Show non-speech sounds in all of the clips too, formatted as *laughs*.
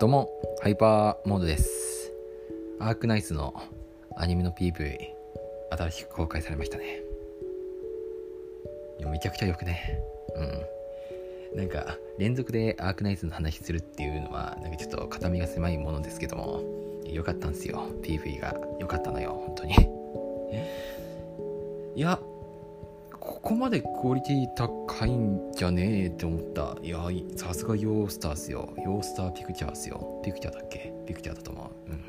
どうも、ハイパーモードです。アークナイツのアニメの PV、新しく公開されましたね。いやめちゃくちゃよくね。うん。なんか、連続でアークナイツの話するっていうのは、なんかちょっと肩身が狭いものですけども、よかったんですよ。PV が。よかったのよ、本当に。いや、ここまでクオリティ高いんじゃねえって思った。いや、さすがヨースターっすよ。ヨースターピクチャーっすよ。ピクチャーだっけ？ピクチャーだと思う。うん。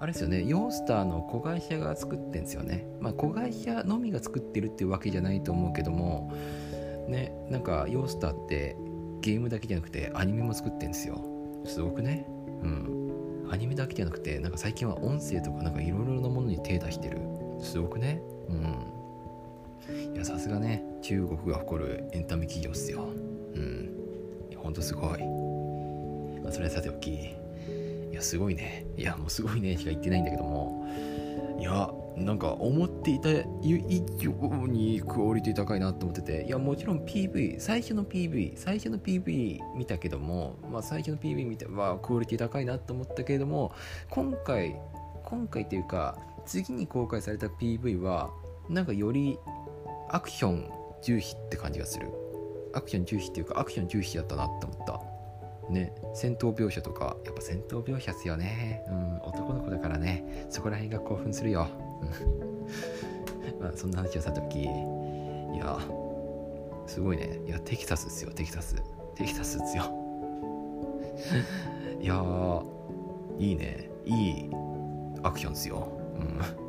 あれですよね、ヨースターの子会社が作ってんですよね。まあ、子会社のみが作ってるっていうわけじゃないと思うけども、ね、なんかヨースターってゲームだけじゃなくてアニメも作ってんですよ。すごくね？うん。アニメだけじゃなくて、なんか最近は音声とかなんかいろいろなものに手出してる。すごくね？うん。やさすがね中国が誇るエンタメ企業っすよ。うん。ほんとすごい、まあ、それはさておき。いやすごいね。いやもうすごいねしか言ってないんだけども。いやなんか思っていた以上にクオリティ高いなと思ってて。いやもちろん PV 最初の PV 最初の PV 見たけどもまあ最初の PV 見てはクオリティ高いなと思ったけれども今回今回というか次に公開された PV はなんかよりアクション重視って感じがする。アクション重視っていうかアクション重視だったなって思った。ね。戦闘描写とかやっぱ戦闘描写っすよね。うん。男の子だからね。そこら辺が興奮するよ。うん。*laughs* まあそんな話はさておきいやすごいね。いやテキサスですよ。テキサス。テキサスですよ。*laughs* いやいいね。いいアクションっすよ。うん。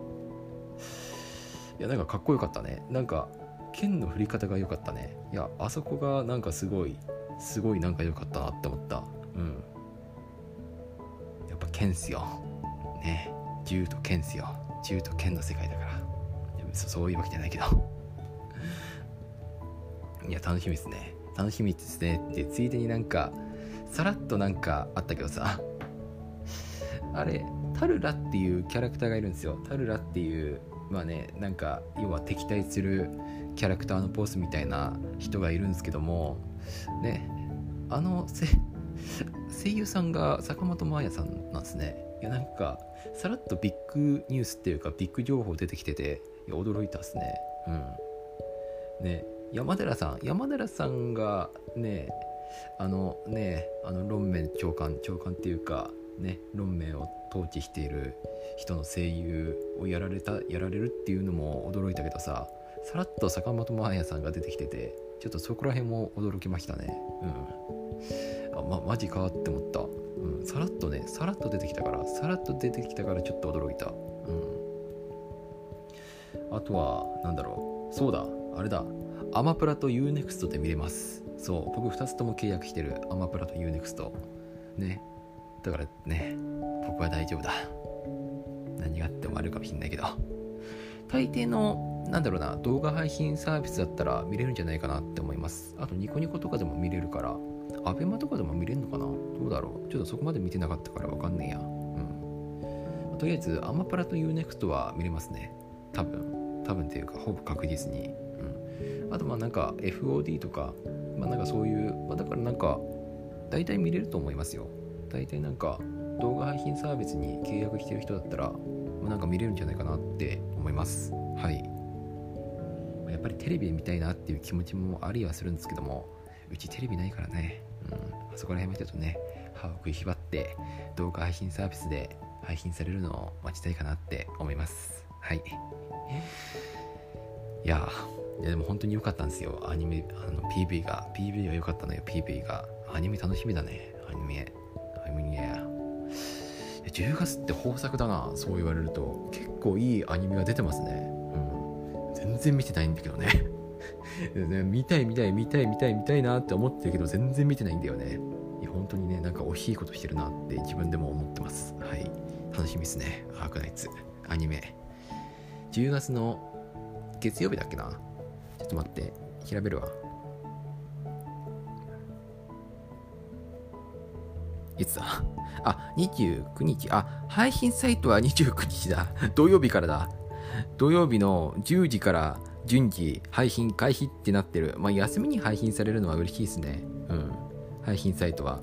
いやなんかかっこよかったね。なんか剣の振り方が良かったね。いやあそこがなんかすごいすごいなんか良かったなって思った。うん。やっぱ剣っすよ。ね。銃と剣っすよ。銃と剣の世界だから。いやそそういうわけじゃないけど。*laughs* いや楽しみですね。楽しみですね。ってついでになんかさらっとなんかあったけどさ。あれタルラっていうキャラクターがいるんですよ。タルラっていうまあねなんか要は敵対するキャラクターのボスみたいな人がいるんですけどもねあの *laughs* 声優さんが坂本真綾さんなんですね。いやなんかさらっとビッグニュースっていうかビッグ情報出てきてていや驚いたっすね。うん。ね山寺さん山寺さんがねあのねあの論面長官長官っていうかね論面を統治している人の声優をやられたやられるっていうのも驚いたけどささらっと坂本真綾さんが出てきててちょっとそこら辺も驚きましたね。うん。あまマジかって思った、うん、さらっとねさらっと出てきたからさらっと出てきたからちょっと驚いた。うん。あとはなんだろう。そうだ。あれだ。アマプラと UNEXT で見れます。そう。僕2つとも契約してるアマプラと UNEXT ね。だからね僕は大丈夫だ。何があってもあるかもしんないけど。大抵のなんだろうな動画配信サービスだったら見れるんじゃないかなって思います。あとニコニコとかでも見れるからアベマとかでも見れるのかな？どうだろう？ちょっとそこまで見てなかったからわかんねえや。うん。とりあえずアマプラと UNEXT は見れますね。多分。多分っていうかほぼ確実に。うん。あとまあなんか FOD とかまあなんかそういう、まあ、だからなんか大体見れると思いますよ。大体なんか動画配信サービスに契約してる人だったら、まあ、なんか見れるんじゃないかなって思います。はい。やっぱりテレビで見たいなっていう気持ちもありはするんですけどもうちテレビないからね、うん、あそこら辺はちょっとね歯を食いしばって動画配信サービスで配信されるのを待ちたいかなって思います。はい。いやいやでも本当に良かったんですよ。アニメあの PV が。PV は良かったのよ PV が。アニメ楽しみだねアニメ10月って豊作だなそう言われると。結構いいアニメが出てますね。うん。全然見てないんだけどね。*laughs* 見たい見たい見たい見たい見たいなって思ってるけど全然見てないんだよね。本当にねなんか惜しいことしてるなって自分でも思ってます。はい。楽しみですね。アークナイツ。アニメ。10月の月曜日だっけな？ちょっと待って。調べるわ。いつだ？あ、29日。あ、配信サイトは29日だ。*laughs* 土曜日からだ。土曜日の10時から順次配信開始ってなってる。まあ、休みに配信されるのは嬉しいですね。うん。配信サイトは。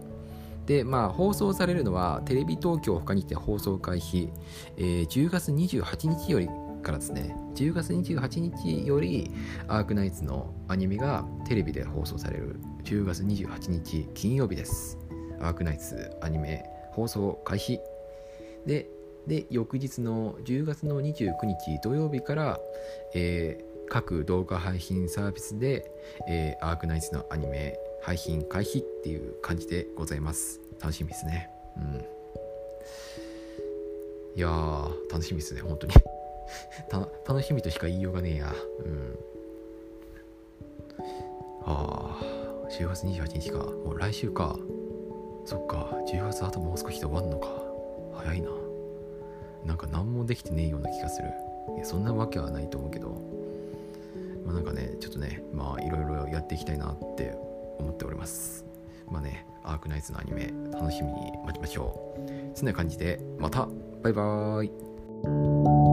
でまあ放送されるのはテレビ東京他にて放送開始、えー、10月28日よりからですね10月28日よりアークナイツのアニメがテレビで放送される10月28日金曜日ですアークナイツアニメ放送開始。でで翌日の10月の29日土曜日から、えー、各動画配信サービスで、えー、アークナイツのアニメ配信開始っていう感じでございます。楽しみですね。うん。いやー楽しみですね本当に。*laughs* 楽しみとしか言いようがねえや。うん。ああ10月28日か。もう来週か。そっか10月あともう少しで終わんのか。早いな。なんか何もできてねえような気がする。いやそんなわけはないと思うけど。まあなんかねちょっとねまあいろいろやっていきたいなって思っております。まあねアークナイツのアニメ楽しみに待ちましょう。そんな感じでまた。バイバーイ。